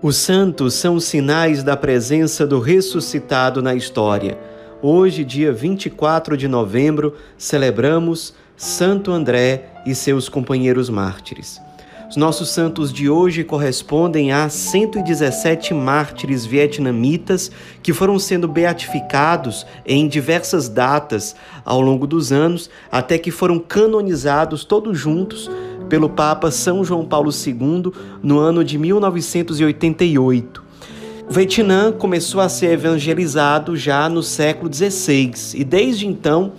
Os santos são sinais da presença do ressuscitado na história. Hoje, dia 24 de novembro, celebramos Santo André e seus companheiros mártires. Os nossos santos de hoje correspondem a 117 mártires vietnamitas que foram sendo beatificados em diversas datas ao longo dos anos, até que foram canonizados todos juntos pelo Papa São João Paulo II no ano de 1988. O Vietnã começou a ser evangelizado já no século XVI e desde então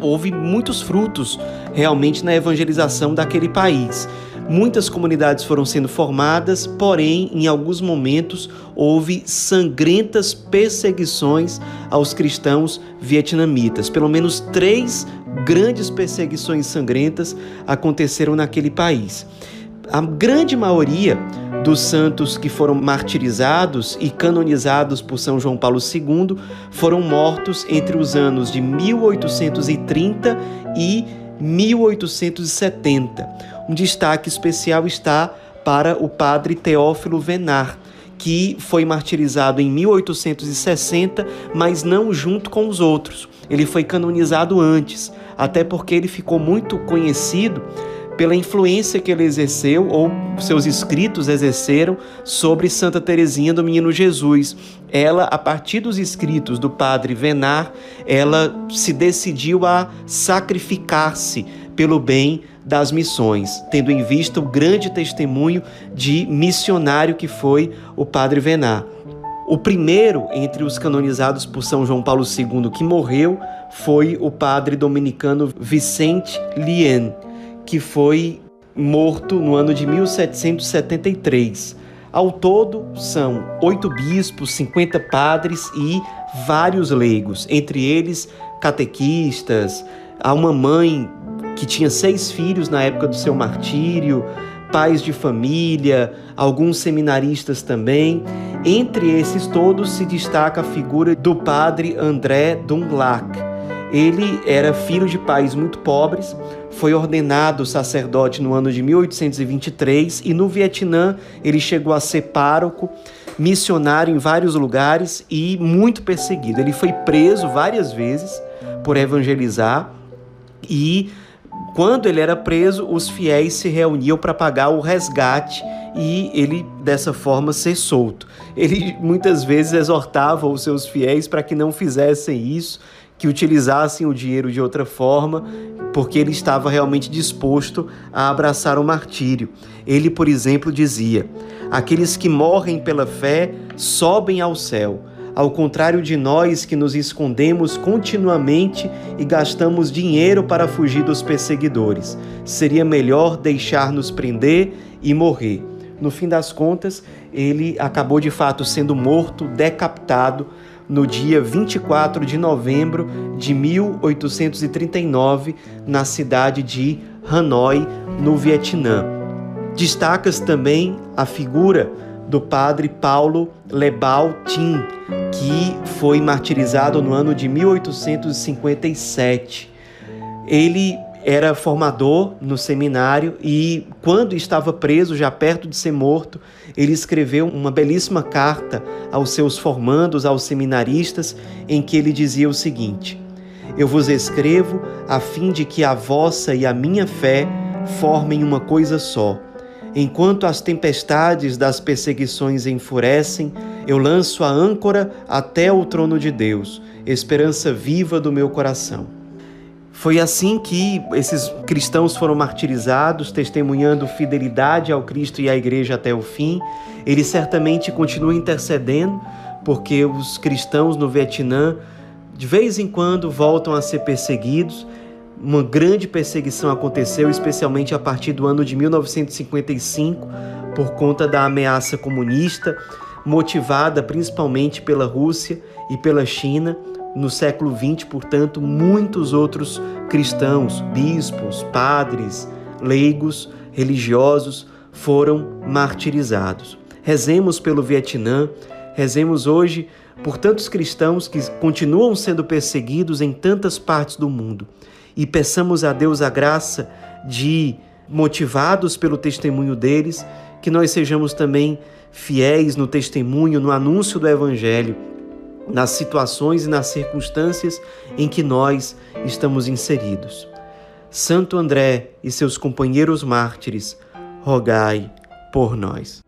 houve muitos frutos realmente na evangelização daquele país. Muitas comunidades foram sendo formadas, porém, em alguns momentos houve sangrentas perseguições aos cristãos vietnamitas. Pelo menos três grandes perseguições sangrentas aconteceram naquele país. A grande maioria dos santos que foram martirizados e canonizados por São João Paulo II foram mortos entre os anos de 1830 e 1870. Um destaque especial está para o padre Teófilo Venar, que foi martirizado em 1860, mas não junto com os outros. Ele foi canonizado antes, até porque ele ficou muito conhecido pela influência que ele exerceu ou seus escritos exerceram sobre Santa Teresinha do Menino Jesus. Ela, a partir dos escritos do padre Venar, ela se decidiu a sacrificar-se pelo bem das missões, tendo em vista o grande testemunho de missionário que foi o padre Venar. O primeiro entre os canonizados por São João Paulo II que morreu foi o padre dominicano Vicente Lien, que foi morto no ano de 1773. Ao todo, são oito bispos, 50 padres e vários leigos, entre eles catequistas, há uma mãe que tinha seis filhos na época do seu martírio, pais de família, alguns seminaristas também. Entre esses todos se destaca a figura do padre André Dunglac. Ele era filho de pais muito pobres, foi ordenado sacerdote no ano de 1823 e no Vietnã ele chegou a ser pároco, missionário em vários lugares e muito perseguido. Ele foi preso várias vezes por evangelizar e quando ele era preso, os fiéis se reuniam para pagar o resgate e ele dessa forma ser solto. Ele muitas vezes exortava os seus fiéis para que não fizessem isso, que utilizassem o dinheiro de outra forma, porque ele estava realmente disposto a abraçar o martírio. Ele, por exemplo, dizia: Aqueles que morrem pela fé sobem ao céu ao contrário de nós que nos escondemos continuamente e gastamos dinheiro para fugir dos perseguidores. Seria melhor deixar-nos prender e morrer. No fim das contas, ele acabou de fato sendo morto, decapitado, no dia 24 de novembro de 1839, na cidade de Hanoi, no Vietnã. Destacas também a figura do padre Paulo Lebao Tin, que foi martirizado no ano de 1857. Ele era formador no seminário e, quando estava preso, já perto de ser morto, ele escreveu uma belíssima carta aos seus formandos, aos seminaristas, em que ele dizia o seguinte: Eu vos escrevo a fim de que a vossa e a minha fé formem uma coisa só Enquanto as tempestades das perseguições enfurecem, eu lanço a âncora até o trono de Deus, esperança viva do meu coração. Foi assim que esses cristãos foram martirizados, testemunhando fidelidade ao Cristo e à Igreja até o fim. Ele certamente continua intercedendo, porque os cristãos no Vietnã de vez em quando voltam a ser perseguidos uma grande perseguição aconteceu, especialmente a partir do ano de 1955, por conta da ameaça comunista, motivada principalmente pela Rússia e pela China. No século XX, portanto, muitos outros cristãos, bispos, padres, leigos, religiosos foram martirizados. Rezemos pelo Vietnã, rezemos hoje por tantos cristãos que continuam sendo perseguidos em tantas partes do mundo e peçamos a Deus a graça de, motivados pelo testemunho deles, que nós sejamos também fiéis no testemunho, no anúncio do Evangelho, nas situações e nas circunstâncias em que nós estamos inseridos. Santo André e seus companheiros mártires, rogai por nós.